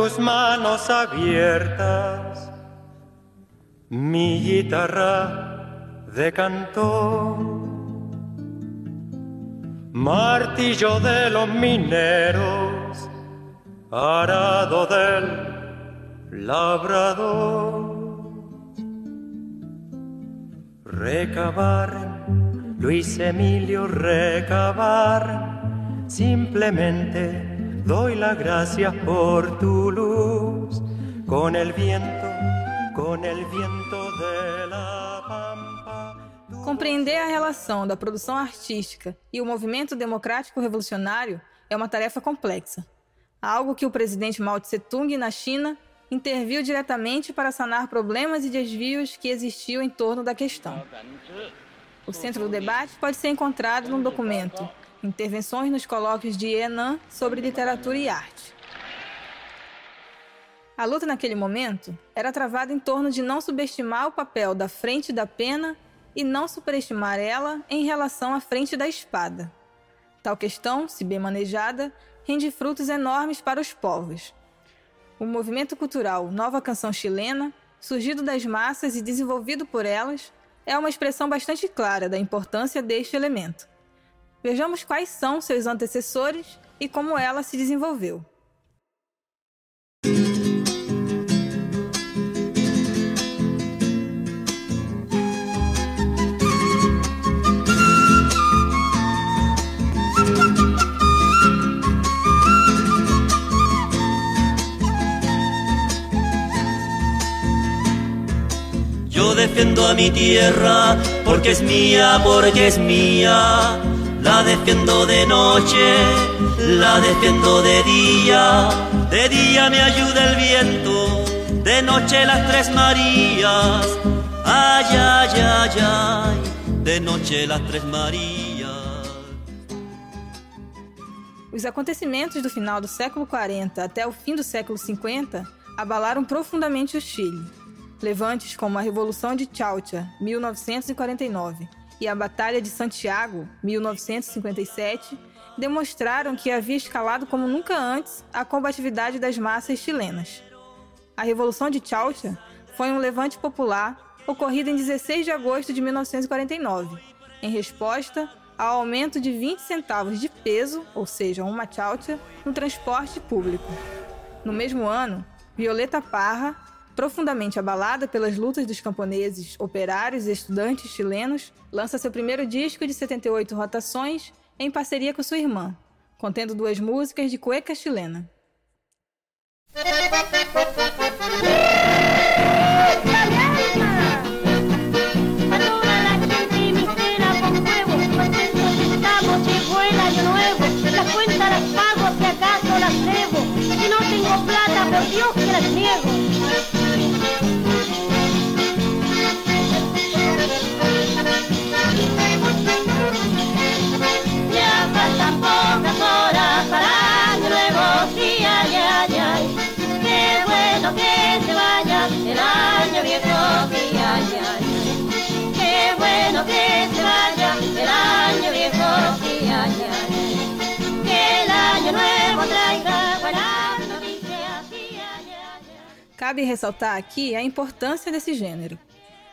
tus manos abiertas mi guitarra de canto, martillo de los mineros, arado del labrador, recabar, Luis Emilio, recabar, simplemente doy las gracias por tu luz, con el viento, con el viento de la pampa. Compreender a relação da produção artística e o movimento democrático revolucionário é uma tarefa complexa. Algo que o presidente Mao Tse-tung na China interviu diretamente para sanar problemas e desvios que existiam em torno da questão. O centro do debate pode ser encontrado num documento Intervenções nos colóquios de Enan sobre literatura e arte. A luta naquele momento era travada em torno de não subestimar o papel da frente da pena e não superestimar ela em relação à frente da espada. Tal questão, se bem manejada, rende frutos enormes para os povos. O movimento cultural Nova Canção Chilena, surgido das massas e desenvolvido por elas, é uma expressão bastante clara da importância deste elemento. Vejamos quais são seus antecessores e como ela se desenvolveu. Yo defiendo a mi tierra porque es mía, porque es mía la defiendo de noche, la defiendo de día, de día me ayuda el viento, de noche las tres Marías, ay, ay, ay, ay, de noche las tres Marías. Os acontecimentos do final do século 40 até o fim do século 50 abalaram profundamente o Chile. Levantes como a Revolução de Chaucha, 1949, e a Batalha de Santiago, 1957, demonstraram que havia escalado como nunca antes a combatividade das massas chilenas. A Revolução de Chaucha foi um levante popular ocorrido em 16 de agosto de 1949, em resposta ao aumento de 20 centavos de peso, ou seja, uma chaucha, no transporte público. No mesmo ano, Violeta Parra profundamente abalada pelas lutas dos camponeses, operários e estudantes chilenos, lança seu primeiro disco de 78 rotações em parceria com sua irmã, contendo duas músicas de cueca chilena. Dios que las. Ya falta poco para el nuevo año, ay ay. Qué bueno que se vaya el año viejo, ay ay. Qué bueno que se vaya el año viejo, ay ay. Que el año nuevo traiga. Cabe ressaltar aqui a importância desse gênero.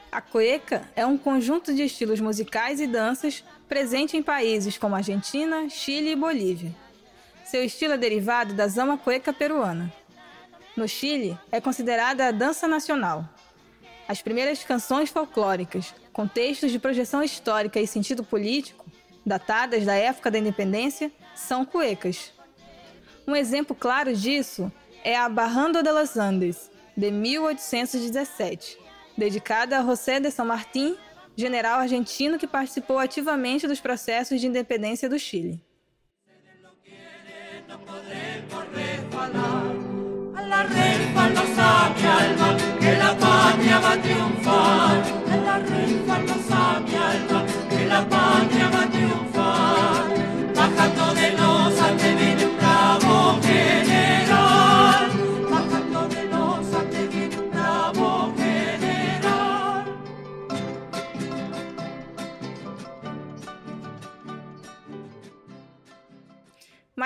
A cueca é um conjunto de estilos musicais e danças presente em países como Argentina, Chile e Bolívia. Seu estilo é derivado da zama cueca peruana. No Chile, é considerada a dança nacional. As primeiras canções folclóricas, com textos de projeção histórica e sentido político, datadas da época da independência, são cuecas. Um exemplo claro disso é a Barrando de los Andes, de 1817, dedicada a José de São Martín, general argentino que participou ativamente dos processos de independência do Chile.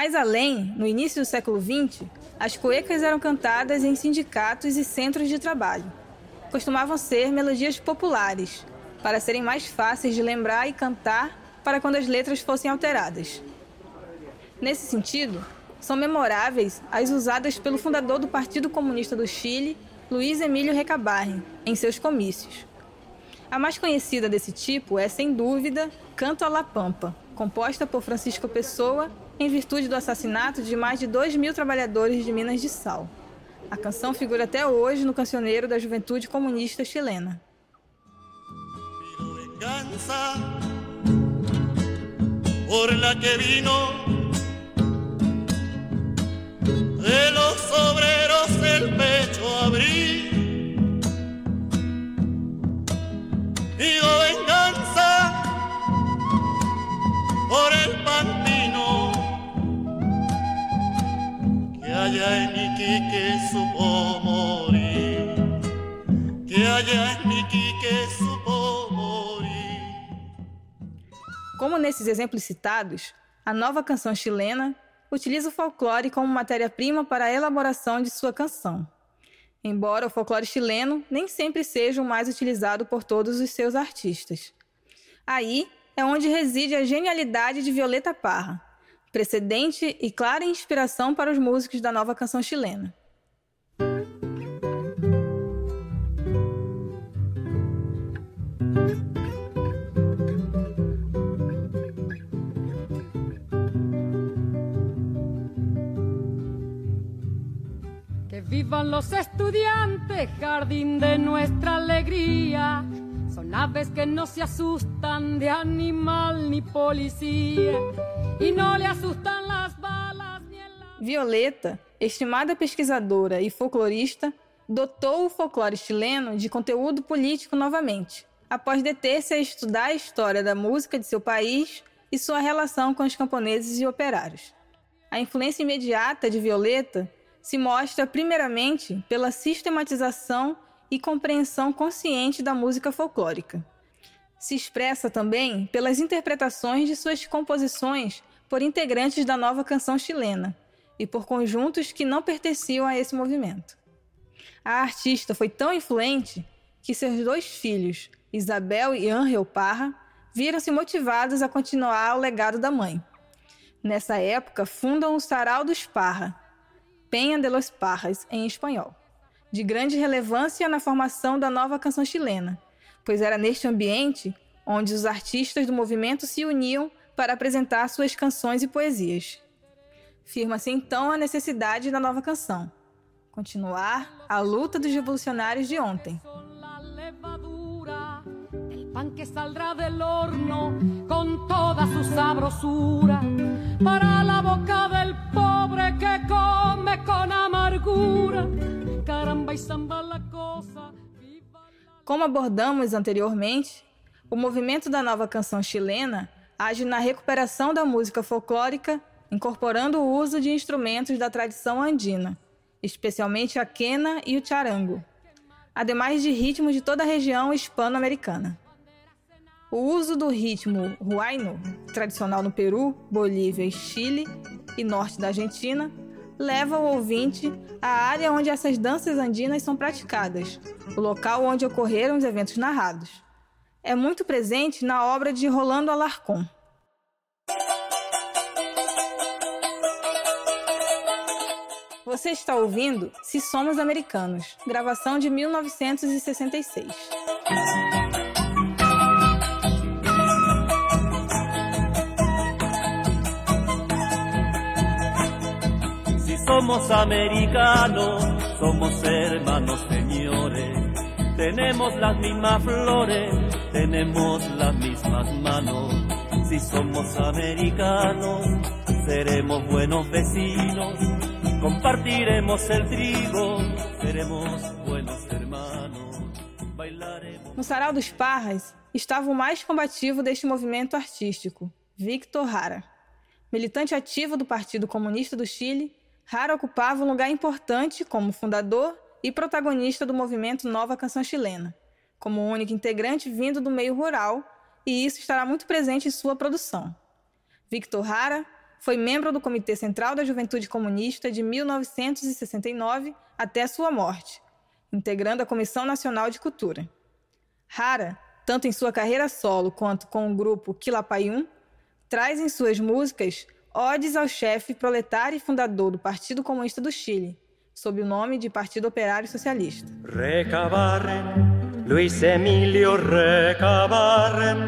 Mais além, no início do século XX, as cuecas eram cantadas em sindicatos e centros de trabalho. Costumavam ser melodias populares, para serem mais fáceis de lembrar e cantar para quando as letras fossem alteradas. Nesse sentido, são memoráveis as usadas pelo fundador do Partido Comunista do Chile, Luiz Emílio Recabarren, em seus comícios. A mais conhecida desse tipo é, sem dúvida, Canto a la Pampa, composta por Francisco Pessoa em virtude do assassinato de mais de 2 mil trabalhadores de Minas de Sal. A canção figura até hoje no cancioneiro da juventude comunista chilena. Allá en Iquique supo morir, que allá en Iquique supo morir. Como nesses exemplos citados, a nova canção chilena utiliza o folclore como matéria-prima para a elaboração de sua canção. Embora o folclore chileno nem sempre seja o mais utilizado por todos os seus artistas. Aí é onde reside a genialidade de Violeta Parra, precedente e clara inspiração para os músicos da nova canção chilena. Que vivan los estudiantes, jardín de nuestra alegría. Son aves que no se asustan de animal ni policía. Violeta, estimada pesquisadora e folclorista, dotou o folclore chileno de conteúdo político novamente, após deter-se a estudar a história da música de seu país e sua relação com os camponeses e operários. A influência imediata de Violeta se mostra primeiramente pela sistematização e compreensão consciente da música folclórica. Se expressa também pelas interpretações de suas composições por integrantes da nova canção chilena e por conjuntos que não pertenciam a esse movimento. A artista foi tão influente que seus dois filhos, Isabel e Angel Parra, viram-se motivados a continuar o legado da mãe. Nessa época, fundam o Sarau dos Parra, Penha de los Parras, em espanhol, de grande relevância na formação da nova canção chilena, pois era neste ambiente onde os artistas do movimento se uniam para apresentar suas canções e poesias. Firma-se então a necessidade da nova canção, continuar a luta dos revolucionários de ontem. Pan que saldrá del horno con toda su sabrosura para la boca del pobre que come con amargura. Caramba y samba la cosa. Como abordamos anteriormente, o movimento da nova canção chilena age na recuperação da música folclórica, incorporando o uso de instrumentos da tradição andina, especialmente a quena e o charango, ademais de ritmos de toda a região hispano-americana. O uso do ritmo huayno, tradicional no Peru, Bolívia e Chile e norte da Argentina, leva o ouvinte à área onde essas danças andinas são praticadas, o local onde ocorreram os eventos narrados. É muito presente na obra de Rolando Alarcón. Você está ouvindo Se Somos Americanos, gravação de 1966. Si somos americanos, somos hermanos señores. Tenemos las mismas flores, tenemos las mismas manos. Si somos americanos, seremos buenos vecinos. Compartiremos el trigo, seremos buenos hermanos. Bailaremos. No Sarau dos Parras estava o mais combativo deste movimento artístico, Victor Hara. Militante ativo do Partido Comunista do Chile, Hara ocupava um lugar importante como fundador e protagonista do movimento Nova Canção Chilena, como único integrante vindo do meio rural, e isso estará muito presente em sua produção. Victor Hara foi membro do Comitê Central da Juventude Comunista de 1969 até sua morte, integrando a Comissão Nacional de Cultura. Hara, tanto em sua carreira solo quanto com o grupo Quilapayún, traz em suas músicas odes ao chefe proletário e fundador do Partido Comunista do Chile, sob o nome de Partido Operário Socialista. Recabarren, Luis Emilio Recabarren,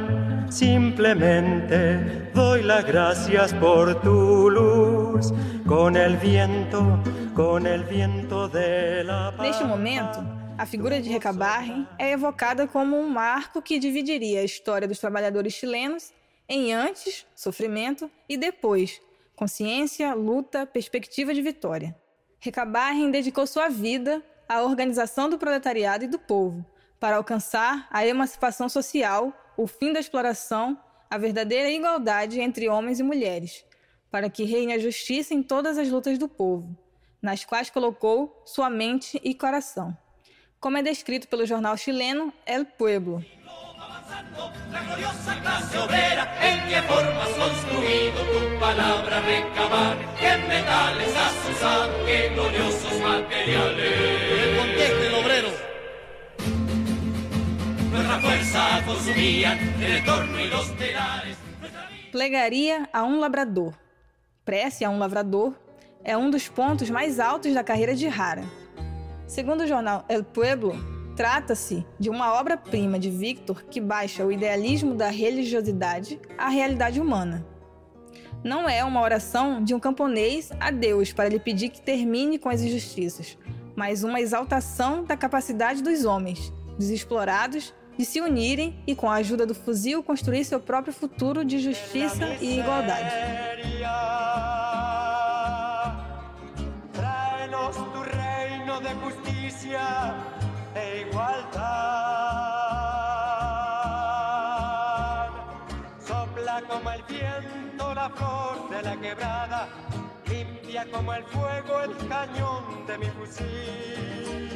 simplemente doy las gracias por tu luz, con el viento, con el viento de la paz. Neste momento, a figura de Recabarren é evocada como um marco que dividiria a história dos trabalhadores chilenos em antes, sofrimento, e depois, consciência, luta, perspectiva de vitória. Recabarren dedicou sua vida à organização do proletariado e do povo, para alcançar a emancipação social, o fim da exploração, a verdadeira igualdade entre homens e mulheres, para que reine a justiça em todas as lutas do povo, nas quais colocou sua mente e coração. Como é descrito pelo jornal chileno El Pueblo. La gloriosa clase obrera, ¿en qué forma has construido tu palabra recabar? ¿Qué metales has usado? ¿Qué gloriosos materiales? El obrero. Nuestra fuerza consumían el torno y los telares. Plegaria a um lavrador. Prece a um lavrador é um dos pontos mais altos da carreira de Hara. Segundo o jornal El Pueblo, trata-se de uma obra-prima de Victor que baixa o idealismo da religiosidade à realidade humana. Não é uma oração de um camponês a Deus para lhe pedir que termine com as injustiças, mas uma exaltação da capacidade dos homens, dos explorados, de se unirem e, com a ajuda do fuzil, construir seu próprio futuro de justiça e igualdade. La flor de la quebrada, limpia como el fuego el cañón de mi fusil.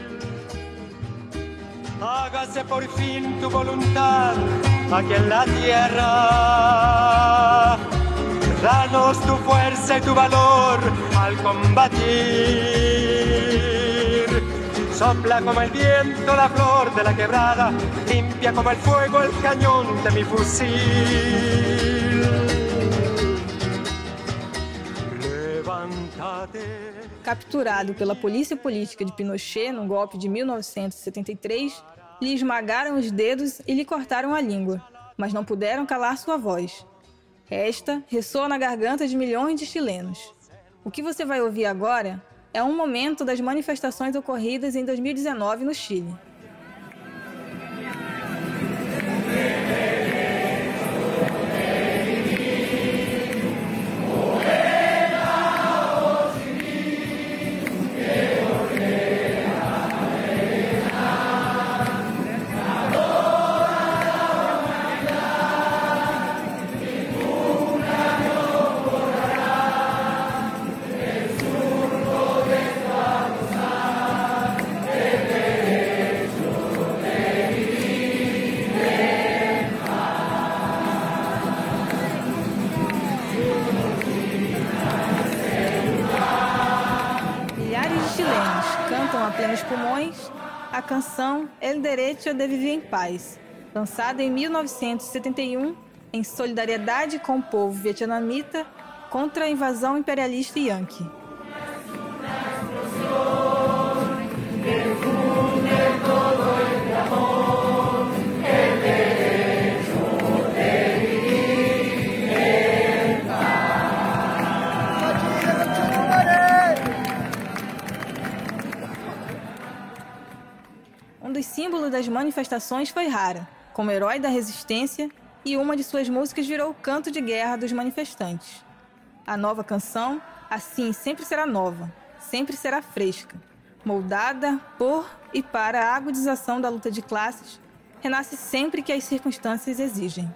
Hágase por fin tu voluntad aquí en la tierra. Danos tu fuerza y tu valor al combatir. Sopla como el viento la flor de la quebrada, limpia como el fuego el cañón de mi fusil. Capturado pela polícia política de Pinochet no golpe de 1973, lhe esmagaram os dedos e lhe cortaram a língua, mas não puderam calar sua voz. Esta ressoa na garganta de milhões de chilenos. O que você vai ouvir agora é um momento das manifestações ocorridas em 2019 no Chile. Canção El Derecho de Vivir em Paz, lançada em 1971 em solidariedade com o povo vietnamita contra a invasão imperialista yankee. Manifestações foi rara, como herói da resistência, e uma de suas músicas virou o canto de guerra dos manifestantes. A nova canção, assim, sempre será nova, sempre será fresca, moldada por e para a agudização da luta de classes, renasce sempre que as circunstâncias exigem.